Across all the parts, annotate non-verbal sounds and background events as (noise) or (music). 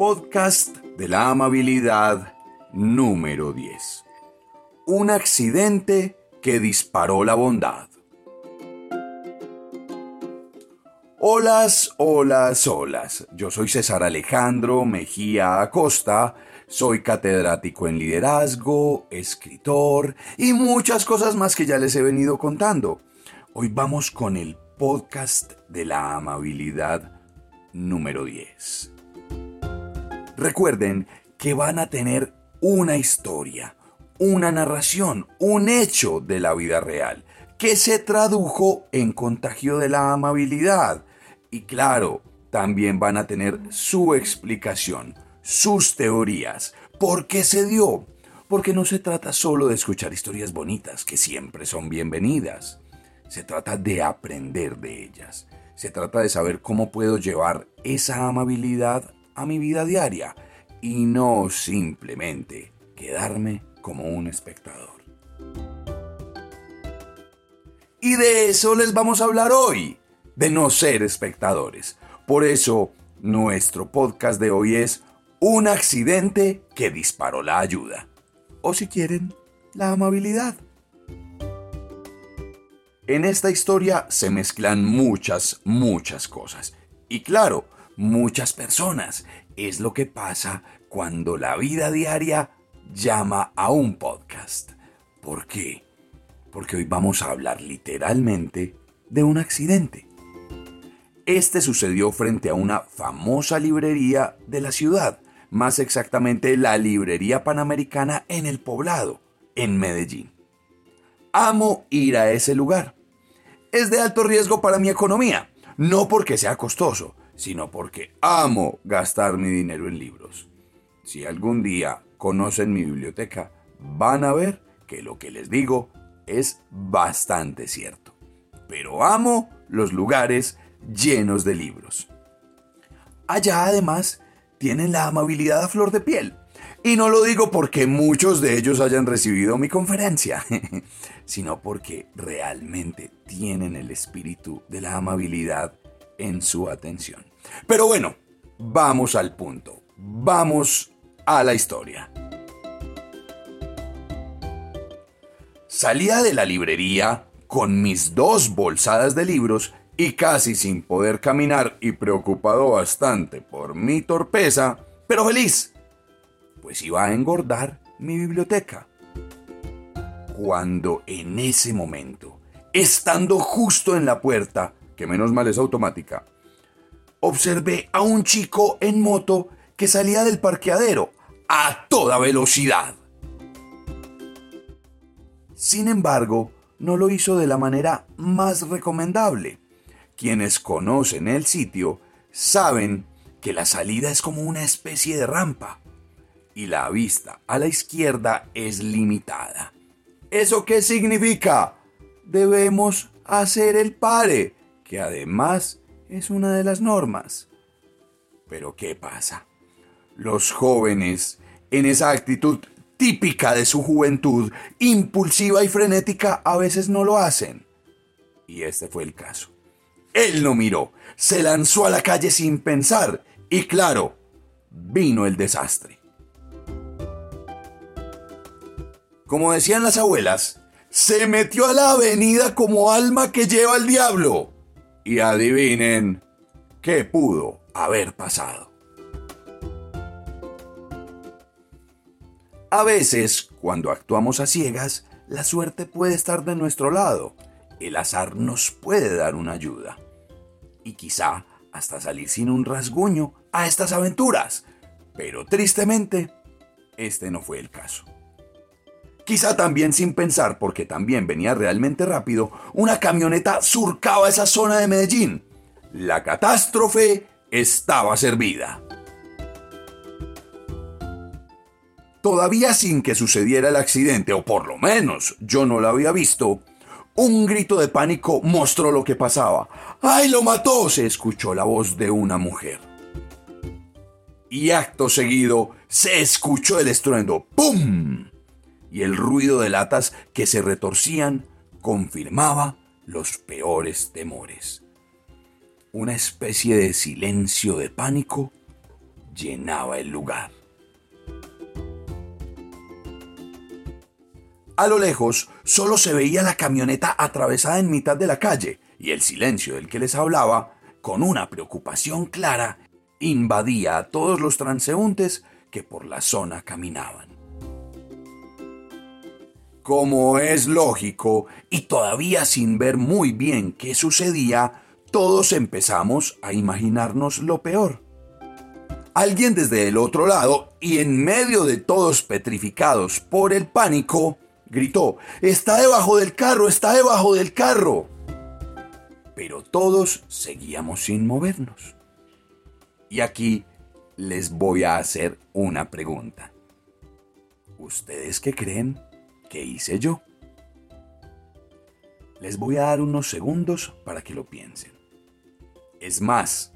Podcast de la amabilidad número 10. Un accidente que disparó la bondad. Holas, holas, holas. Yo soy César Alejandro Mejía Acosta, soy catedrático en liderazgo, escritor y muchas cosas más que ya les he venido contando. Hoy vamos con el podcast de la amabilidad número 10. Recuerden que van a tener una historia, una narración, un hecho de la vida real que se tradujo en contagio de la amabilidad y claro, también van a tener su explicación, sus teorías. ¿Por qué se dio? Porque no se trata solo de escuchar historias bonitas, que siempre son bienvenidas. Se trata de aprender de ellas. Se trata de saber cómo puedo llevar esa amabilidad a mi vida diaria y no simplemente quedarme como un espectador. Y de eso les vamos a hablar hoy de no ser espectadores. Por eso, nuestro podcast de hoy es un accidente que disparó la ayuda. O si quieren, la amabilidad. En esta historia se mezclan muchas, muchas cosas. Y claro, muchas personas. Es lo que pasa cuando la vida diaria llama a un podcast. ¿Por qué? Porque hoy vamos a hablar literalmente de un accidente. Este sucedió frente a una famosa librería de la ciudad, más exactamente la Librería Panamericana en el poblado, en Medellín. Amo ir a ese lugar. Es de alto riesgo para mi economía, no porque sea costoso, sino porque amo gastar mi dinero en libros. Si algún día conocen mi biblioteca, van a ver que lo que les digo es bastante cierto. Pero amo los lugares llenos de libros. Allá además tienen la amabilidad a flor de piel. Y no lo digo porque muchos de ellos hayan recibido mi conferencia, (laughs) sino porque realmente tienen el espíritu de la amabilidad en su atención. Pero bueno, vamos al punto. Vamos a la historia. Salía de la librería con mis dos bolsadas de libros y casi sin poder caminar y preocupado bastante por mi torpeza, pero feliz, pues iba a engordar mi biblioteca. Cuando en ese momento, estando justo en la puerta, que menos mal es automática, observé a un chico en moto que salía del parqueadero a toda velocidad. Sin embargo, no lo hizo de la manera más recomendable quienes conocen el sitio saben que la salida es como una especie de rampa y la vista a la izquierda es limitada. ¿Eso qué significa? Debemos hacer el pare, que además es una de las normas. Pero ¿qué pasa? Los jóvenes, en esa actitud típica de su juventud, impulsiva y frenética, a veces no lo hacen. Y este fue el caso. Él no miró, se lanzó a la calle sin pensar y claro, vino el desastre. Como decían las abuelas, se metió a la avenida como alma que lleva el diablo. Y adivinen, ¿qué pudo haber pasado? A veces, cuando actuamos a ciegas, la suerte puede estar de nuestro lado el azar nos puede dar una ayuda. Y quizá hasta salir sin un rasguño a estas aventuras. Pero tristemente, este no fue el caso. Quizá también sin pensar, porque también venía realmente rápido, una camioneta surcaba esa zona de Medellín. La catástrofe estaba servida. Todavía sin que sucediera el accidente, o por lo menos yo no lo había visto, un grito de pánico mostró lo que pasaba. ¡Ay, lo mató! se escuchó la voz de una mujer. Y acto seguido se escuchó el estruendo. ¡Pum! Y el ruido de latas que se retorcían confirmaba los peores temores. Una especie de silencio de pánico llenaba el lugar. A lo lejos solo se veía la camioneta atravesada en mitad de la calle y el silencio del que les hablaba, con una preocupación clara, invadía a todos los transeúntes que por la zona caminaban. Como es lógico, y todavía sin ver muy bien qué sucedía, todos empezamos a imaginarnos lo peor. Alguien desde el otro lado, y en medio de todos petrificados por el pánico, gritó, Está debajo del carro, está debajo del carro. Pero todos seguíamos sin movernos. Y aquí les voy a hacer una pregunta. ¿Ustedes qué creen que hice yo? Les voy a dar unos segundos para que lo piensen. Es más,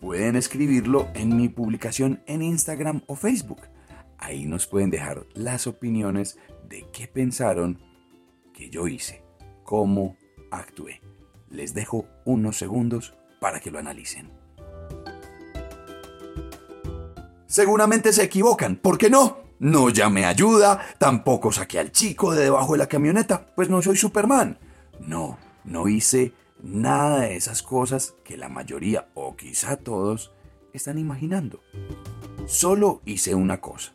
pueden escribirlo en mi publicación en Instagram o Facebook. Ahí nos pueden dejar las opiniones de qué pensaron que yo hice, cómo actué. Les dejo unos segundos para que lo analicen. Seguramente se equivocan, ¿por qué no? No llamé ayuda, tampoco saqué al chico de debajo de la camioneta, pues no soy Superman. No, no hice nada de esas cosas que la mayoría, o quizá todos, están imaginando. Solo hice una cosa.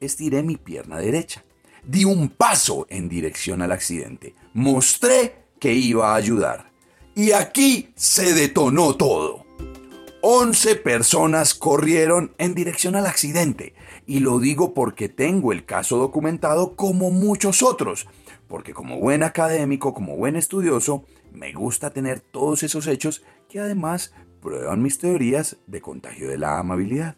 Estiré mi pierna derecha di un paso en dirección al accidente. Mostré que iba a ayudar. Y aquí se detonó todo. 11 personas corrieron en dirección al accidente. Y lo digo porque tengo el caso documentado como muchos otros. Porque como buen académico, como buen estudioso, me gusta tener todos esos hechos que además prueban mis teorías de contagio de la amabilidad.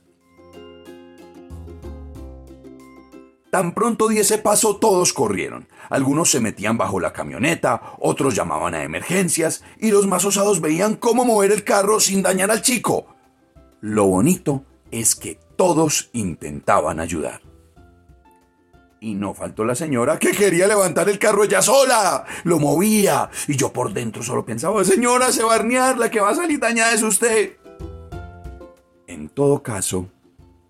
Tan pronto di ese paso, todos corrieron. Algunos se metían bajo la camioneta, otros llamaban a emergencias, y los más osados veían cómo mover el carro sin dañar al chico. Lo bonito es que todos intentaban ayudar. Y no faltó la señora que quería levantar el carro ella sola. Lo movía. Y yo por dentro solo pensaba, señora, se va a arnear, la que va a salir dañada es usted. En todo caso,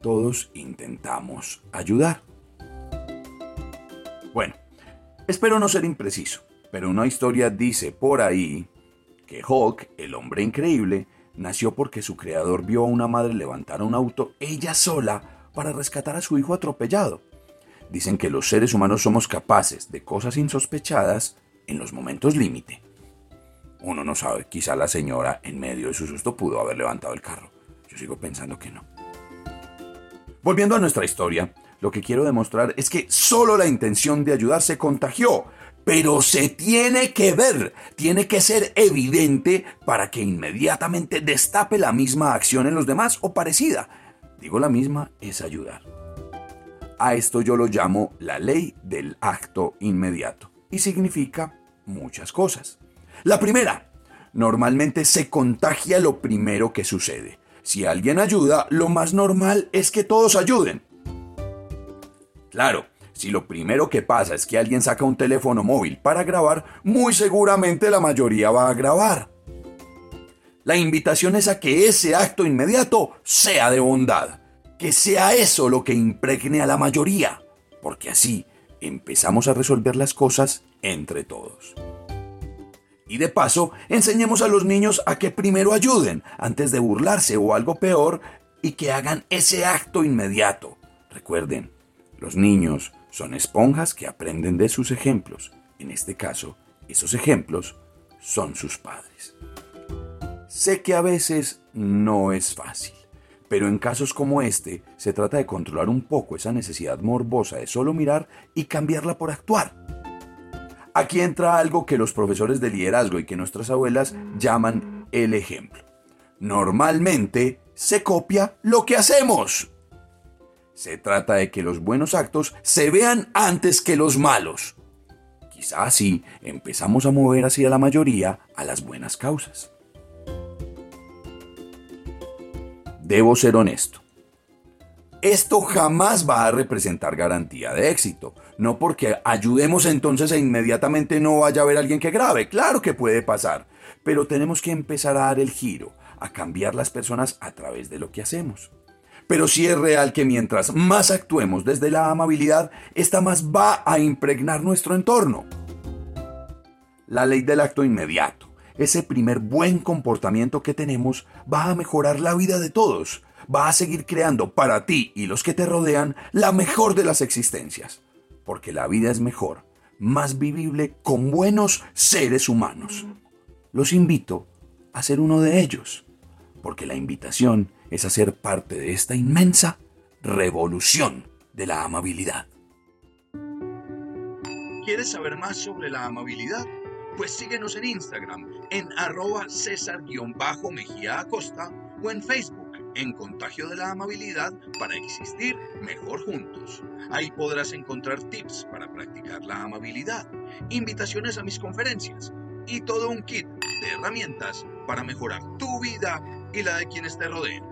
todos intentamos ayudar. Bueno, espero no ser impreciso, pero una historia dice por ahí que Hulk, el hombre increíble, nació porque su creador vio a una madre levantar un auto ella sola para rescatar a su hijo atropellado. Dicen que los seres humanos somos capaces de cosas insospechadas en los momentos límite. Uno no sabe, quizá la señora en medio de su susto pudo haber levantado el carro. Yo sigo pensando que no. Volviendo a nuestra historia, lo que quiero demostrar es que solo la intención de ayudar se contagió, pero se tiene que ver, tiene que ser evidente para que inmediatamente destape la misma acción en los demás o parecida. Digo la misma es ayudar. A esto yo lo llamo la ley del acto inmediato y significa muchas cosas. La primera, normalmente se contagia lo primero que sucede. Si alguien ayuda, lo más normal es que todos ayuden. Claro, si lo primero que pasa es que alguien saca un teléfono móvil para grabar, muy seguramente la mayoría va a grabar. La invitación es a que ese acto inmediato sea de bondad, que sea eso lo que impregne a la mayoría, porque así empezamos a resolver las cosas entre todos. Y de paso, enseñemos a los niños a que primero ayuden antes de burlarse o algo peor y que hagan ese acto inmediato. Recuerden, los niños son esponjas que aprenden de sus ejemplos. En este caso, esos ejemplos son sus padres. Sé que a veces no es fácil, pero en casos como este se trata de controlar un poco esa necesidad morbosa de solo mirar y cambiarla por actuar. Aquí entra algo que los profesores de liderazgo y que nuestras abuelas llaman el ejemplo. Normalmente se copia lo que hacemos. Se trata de que los buenos actos se vean antes que los malos. Quizá así empezamos a mover hacia la mayoría a las buenas causas. Debo ser honesto. Esto jamás va a representar garantía de éxito. No porque ayudemos entonces e inmediatamente no vaya a haber alguien que grabe. Claro que puede pasar. Pero tenemos que empezar a dar el giro, a cambiar las personas a través de lo que hacemos. Pero sí es real que mientras más actuemos desde la amabilidad, esta más va a impregnar nuestro entorno. La ley del acto inmediato, ese primer buen comportamiento que tenemos, va a mejorar la vida de todos va a seguir creando para ti y los que te rodean la mejor de las existencias. Porque la vida es mejor, más vivible con buenos seres humanos. Los invito a ser uno de ellos, porque la invitación es a ser parte de esta inmensa revolución de la amabilidad. ¿Quieres saber más sobre la amabilidad? Pues síguenos en Instagram en arroba César-Mejía Acosta o en Facebook en Contagio de la Amabilidad para existir mejor juntos. Ahí podrás encontrar tips para practicar la amabilidad, invitaciones a mis conferencias y todo un kit de herramientas para mejorar tu vida y la de quienes te rodean.